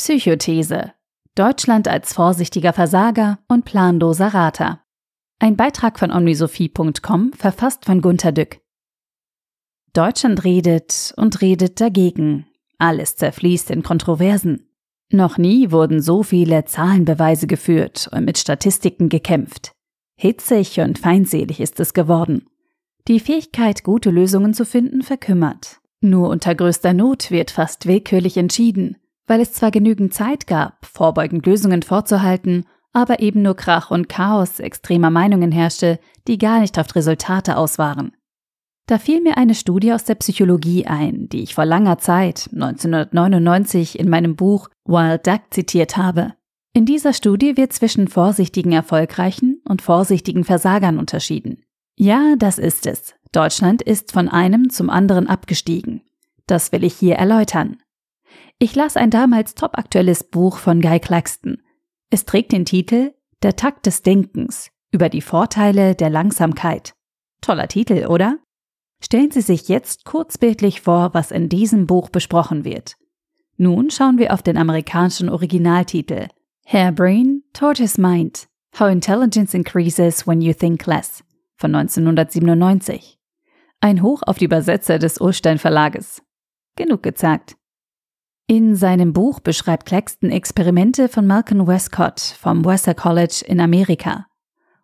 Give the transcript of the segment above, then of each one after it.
Psychothese. Deutschland als vorsichtiger Versager und planloser Rater. Ein Beitrag von omnisophie.com, verfasst von Gunter Dück. Deutschland redet und redet dagegen. Alles zerfließt in Kontroversen. Noch nie wurden so viele Zahlenbeweise geführt und mit Statistiken gekämpft. Hitzig und feindselig ist es geworden. Die Fähigkeit, gute Lösungen zu finden, verkümmert. Nur unter größter Not wird fast willkürlich entschieden weil es zwar genügend Zeit gab, vorbeugend Lösungen vorzuhalten, aber eben nur Krach und Chaos extremer Meinungen herrschte, die gar nicht auf Resultate aus waren. Da fiel mir eine Studie aus der Psychologie ein, die ich vor langer Zeit, 1999, in meinem Buch Wild Duck zitiert habe. In dieser Studie wird zwischen vorsichtigen Erfolgreichen und vorsichtigen Versagern unterschieden. Ja, das ist es. Deutschland ist von einem zum anderen abgestiegen. Das will ich hier erläutern. Ich las ein damals topaktuelles Buch von Guy Claxton. Es trägt den Titel Der Takt des Denkens über die Vorteile der Langsamkeit. Toller Titel, oder? Stellen Sie sich jetzt kurzbildlich vor, was in diesem Buch besprochen wird. Nun schauen wir auf den amerikanischen Originaltitel Hairbrain, Tortoise Mind, How Intelligence Increases When You Think Less von 1997. Ein Hoch auf die Übersetzer des Urstein Verlages. Genug gesagt. In seinem Buch beschreibt Claxton Experimente von Malcolm Westcott vom Worcester College in Amerika.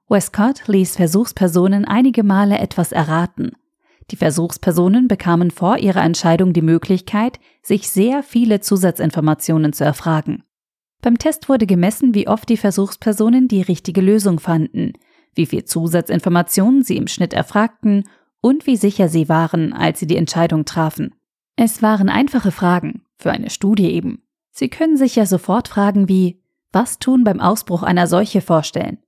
Westcott ließ Versuchspersonen einige Male etwas erraten. Die Versuchspersonen bekamen vor ihrer Entscheidung die Möglichkeit, sich sehr viele Zusatzinformationen zu erfragen. Beim Test wurde gemessen, wie oft die Versuchspersonen die richtige Lösung fanden, wie viel Zusatzinformationen sie im Schnitt erfragten und wie sicher sie waren, als sie die Entscheidung trafen. Es waren einfache Fragen, für eine Studie eben. Sie können sich ja sofort fragen wie, was tun beim Ausbruch einer Seuche vorstellen.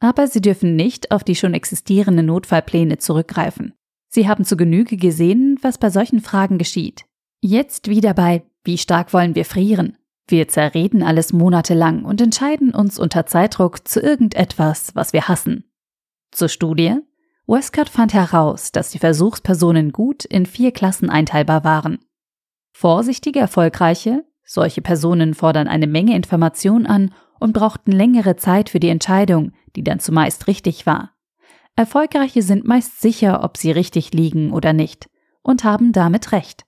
Aber Sie dürfen nicht auf die schon existierenden Notfallpläne zurückgreifen. Sie haben zu Genüge gesehen, was bei solchen Fragen geschieht. Jetzt wieder bei, wie stark wollen wir frieren? Wir zerreden alles monatelang und entscheiden uns unter Zeitdruck zu irgendetwas, was wir hassen. Zur Studie. Westcott fand heraus, dass die Versuchspersonen gut in vier Klassen einteilbar waren. Vorsichtige Erfolgreiche, solche Personen fordern eine Menge Information an und brauchten längere Zeit für die Entscheidung, die dann zumeist richtig war. Erfolgreiche sind meist sicher, ob sie richtig liegen oder nicht, und haben damit recht.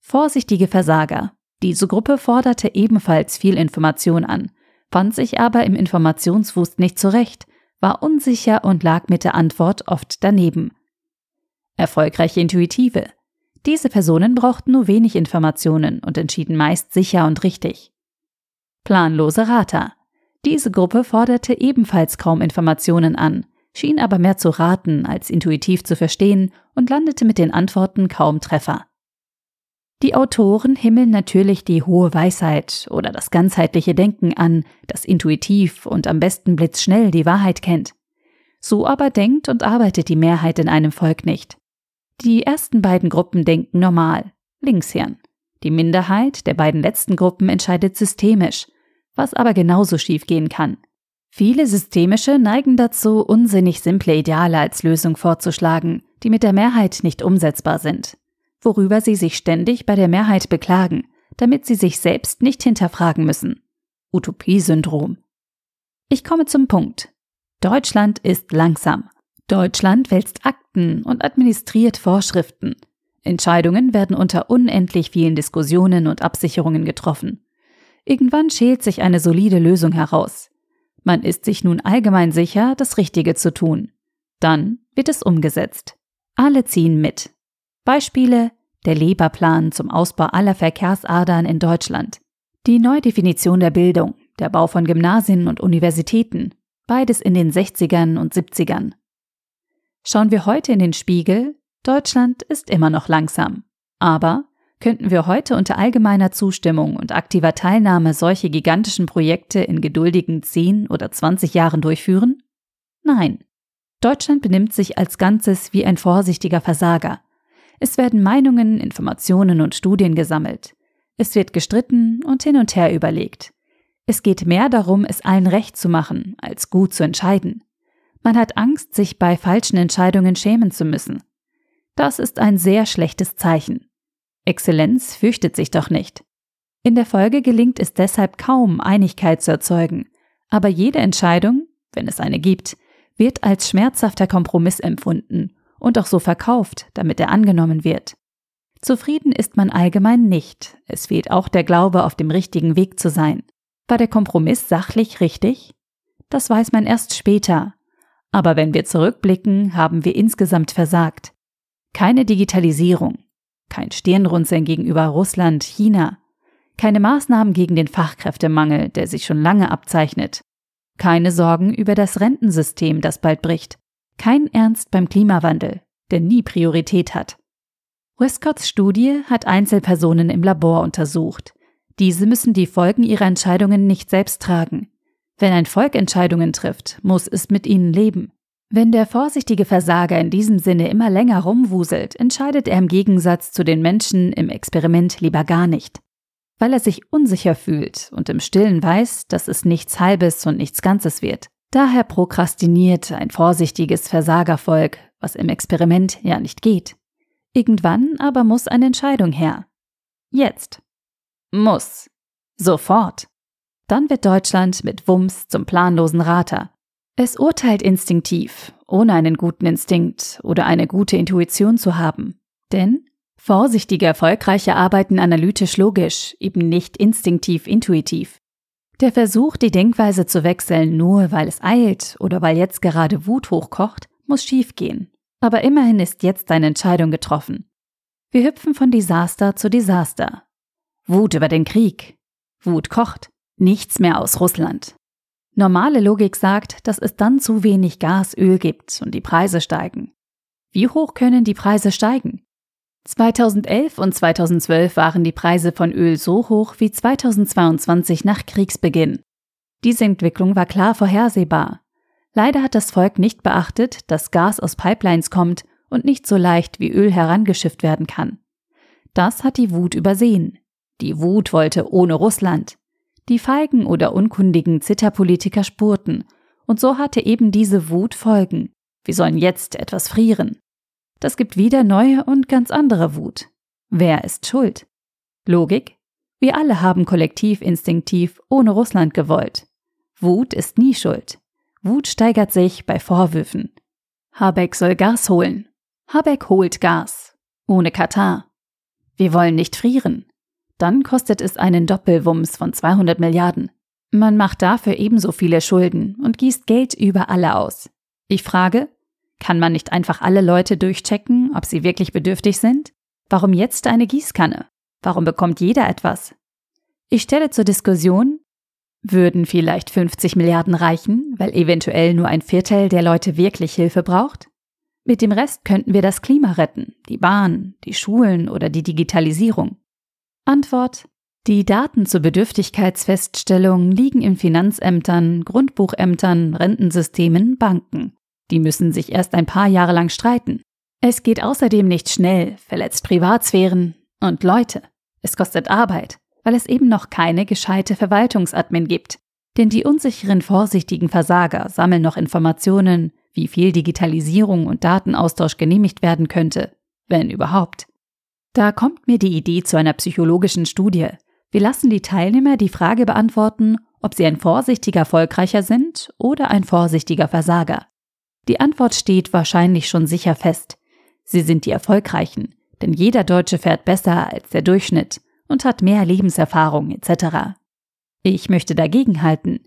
Vorsichtige Versager. Diese Gruppe forderte ebenfalls viel Information an, fand sich aber im Informationswust nicht zurecht, war unsicher und lag mit der Antwort oft daneben. Erfolgreiche Intuitive. Diese Personen brauchten nur wenig Informationen und entschieden meist sicher und richtig. Planlose Rater. Diese Gruppe forderte ebenfalls kaum Informationen an, schien aber mehr zu raten als intuitiv zu verstehen und landete mit den Antworten kaum Treffer. Die Autoren himmeln natürlich die hohe Weisheit oder das ganzheitliche Denken an, das intuitiv und am besten blitzschnell die Wahrheit kennt. So aber denkt und arbeitet die Mehrheit in einem Volk nicht. Die ersten beiden Gruppen denken normal, Linkshirn. Die Minderheit der beiden letzten Gruppen entscheidet systemisch, was aber genauso schief gehen kann. Viele Systemische neigen dazu, unsinnig simple Ideale als Lösung vorzuschlagen, die mit der Mehrheit nicht umsetzbar sind, worüber sie sich ständig bei der Mehrheit beklagen, damit sie sich selbst nicht hinterfragen müssen. Utopie-Syndrom. Ich komme zum Punkt. Deutschland ist langsam. Deutschland wälzt Akten und administriert Vorschriften. Entscheidungen werden unter unendlich vielen Diskussionen und Absicherungen getroffen. Irgendwann schält sich eine solide Lösung heraus. Man ist sich nun allgemein sicher, das Richtige zu tun. Dann wird es umgesetzt. Alle ziehen mit. Beispiele der Leberplan zum Ausbau aller Verkehrsadern in Deutschland. Die Neudefinition der Bildung, der Bau von Gymnasien und Universitäten, beides in den 60ern und 70ern. Schauen wir heute in den Spiegel, Deutschland ist immer noch langsam. Aber könnten wir heute unter allgemeiner Zustimmung und aktiver Teilnahme solche gigantischen Projekte in geduldigen 10 oder 20 Jahren durchführen? Nein. Deutschland benimmt sich als Ganzes wie ein vorsichtiger Versager. Es werden Meinungen, Informationen und Studien gesammelt. Es wird gestritten und hin und her überlegt. Es geht mehr darum, es allen recht zu machen, als gut zu entscheiden. Man hat Angst, sich bei falschen Entscheidungen schämen zu müssen. Das ist ein sehr schlechtes Zeichen. Exzellenz fürchtet sich doch nicht. In der Folge gelingt es deshalb kaum, Einigkeit zu erzeugen, aber jede Entscheidung, wenn es eine gibt, wird als schmerzhafter Kompromiss empfunden und auch so verkauft, damit er angenommen wird. Zufrieden ist man allgemein nicht, es fehlt auch der Glaube, auf dem richtigen Weg zu sein. War der Kompromiss sachlich richtig? Das weiß man erst später. Aber wenn wir zurückblicken, haben wir insgesamt versagt. Keine Digitalisierung, kein Stirnrunzeln gegenüber Russland, China, keine Maßnahmen gegen den Fachkräftemangel, der sich schon lange abzeichnet, keine Sorgen über das Rentensystem, das bald bricht, kein Ernst beim Klimawandel, der nie Priorität hat. Westcotts Studie hat Einzelpersonen im Labor untersucht. Diese müssen die Folgen ihrer Entscheidungen nicht selbst tragen. Wenn ein Volk Entscheidungen trifft, muss es mit ihnen leben. Wenn der vorsichtige Versager in diesem Sinne immer länger rumwuselt, entscheidet er im Gegensatz zu den Menschen im Experiment lieber gar nicht. Weil er sich unsicher fühlt und im stillen weiß, dass es nichts Halbes und nichts Ganzes wird. Daher prokrastiniert ein vorsichtiges Versagervolk, was im Experiment ja nicht geht. Irgendwann aber muss eine Entscheidung her. Jetzt. Muss. Sofort. Dann wird Deutschland mit Wumms zum planlosen Rater. Es urteilt instinktiv, ohne einen guten Instinkt oder eine gute Intuition zu haben. Denn vorsichtige Erfolgreiche arbeiten analytisch logisch, eben nicht instinktiv intuitiv. Der Versuch, die Denkweise zu wechseln, nur weil es eilt oder weil jetzt gerade Wut hochkocht, muss schiefgehen. Aber immerhin ist jetzt eine Entscheidung getroffen. Wir hüpfen von Desaster zu Desaster. Wut über den Krieg. Wut kocht. Nichts mehr aus Russland. Normale Logik sagt, dass es dann zu wenig Gas, Öl gibt und die Preise steigen. Wie hoch können die Preise steigen? 2011 und 2012 waren die Preise von Öl so hoch wie 2022 nach Kriegsbeginn. Diese Entwicklung war klar vorhersehbar. Leider hat das Volk nicht beachtet, dass Gas aus Pipelines kommt und nicht so leicht wie Öl herangeschifft werden kann. Das hat die Wut übersehen. Die Wut wollte ohne Russland. Die feigen oder unkundigen Zitterpolitiker spurten. Und so hatte eben diese Wut Folgen. Wir sollen jetzt etwas frieren. Das gibt wieder neue und ganz andere Wut. Wer ist schuld? Logik? Wir alle haben kollektiv instinktiv ohne Russland gewollt. Wut ist nie schuld. Wut steigert sich bei Vorwürfen. Habeck soll Gas holen. Habeck holt Gas. Ohne Katar. Wir wollen nicht frieren. Dann kostet es einen Doppelwumms von 200 Milliarden. Man macht dafür ebenso viele Schulden und gießt Geld über alle aus. Ich frage, kann man nicht einfach alle Leute durchchecken, ob sie wirklich bedürftig sind? Warum jetzt eine Gießkanne? Warum bekommt jeder etwas? Ich stelle zur Diskussion, würden vielleicht 50 Milliarden reichen, weil eventuell nur ein Viertel der Leute wirklich Hilfe braucht? Mit dem Rest könnten wir das Klima retten, die Bahn, die Schulen oder die Digitalisierung. Antwort Die Daten zur Bedürftigkeitsfeststellung liegen in Finanzämtern, Grundbuchämtern, Rentensystemen, Banken. Die müssen sich erst ein paar Jahre lang streiten. Es geht außerdem nicht schnell, verletzt Privatsphären und Leute. Es kostet Arbeit weil es eben noch keine gescheite Verwaltungsadmin gibt. Denn die unsicheren, vorsichtigen Versager sammeln noch Informationen, wie viel Digitalisierung und Datenaustausch genehmigt werden könnte, wenn überhaupt. Da kommt mir die Idee zu einer psychologischen Studie. Wir lassen die Teilnehmer die Frage beantworten, ob sie ein vorsichtiger Erfolgreicher sind oder ein vorsichtiger Versager. Die Antwort steht wahrscheinlich schon sicher fest. Sie sind die Erfolgreichen, denn jeder Deutsche fährt besser als der Durchschnitt und hat mehr Lebenserfahrung etc. Ich möchte dagegenhalten.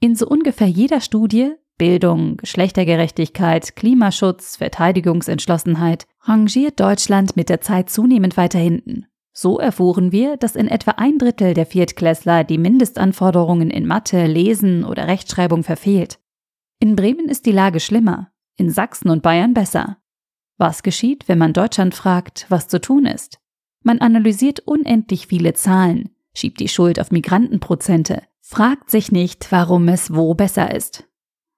In so ungefähr jeder Studie Bildung, Geschlechtergerechtigkeit, Klimaschutz, Verteidigungsentschlossenheit rangiert Deutschland mit der Zeit zunehmend weiter hinten. So erfuhren wir, dass in etwa ein Drittel der Viertklässler die Mindestanforderungen in Mathe, Lesen oder Rechtschreibung verfehlt. In Bremen ist die Lage schlimmer, in Sachsen und Bayern besser. Was geschieht, wenn man Deutschland fragt, was zu tun ist? Man analysiert unendlich viele Zahlen, schiebt die Schuld auf Migrantenprozente, fragt sich nicht, warum es wo besser ist.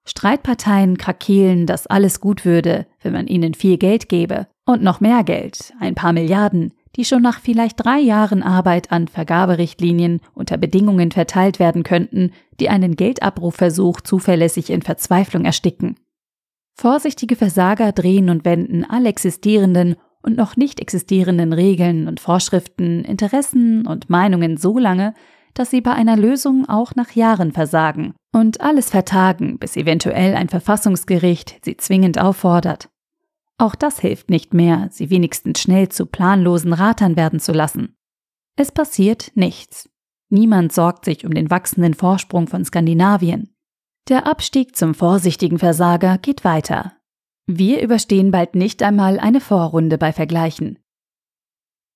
Streitparteien krakeelen, dass alles gut würde, wenn man ihnen viel Geld gäbe und noch mehr Geld, ein paar Milliarden, die schon nach vielleicht drei Jahren Arbeit an Vergaberichtlinien unter Bedingungen verteilt werden könnten, die einen Geldabrufversuch zuverlässig in Verzweiflung ersticken. Vorsichtige Versager drehen und wenden alle existierenden und noch nicht existierenden Regeln und Vorschriften, Interessen und Meinungen so lange, dass sie bei einer Lösung auch nach Jahren versagen und alles vertagen, bis eventuell ein Verfassungsgericht sie zwingend auffordert. Auch das hilft nicht mehr, sie wenigstens schnell zu planlosen Ratern werden zu lassen. Es passiert nichts. Niemand sorgt sich um den wachsenden Vorsprung von Skandinavien. Der Abstieg zum vorsichtigen Versager geht weiter. Wir überstehen bald nicht einmal eine Vorrunde bei Vergleichen.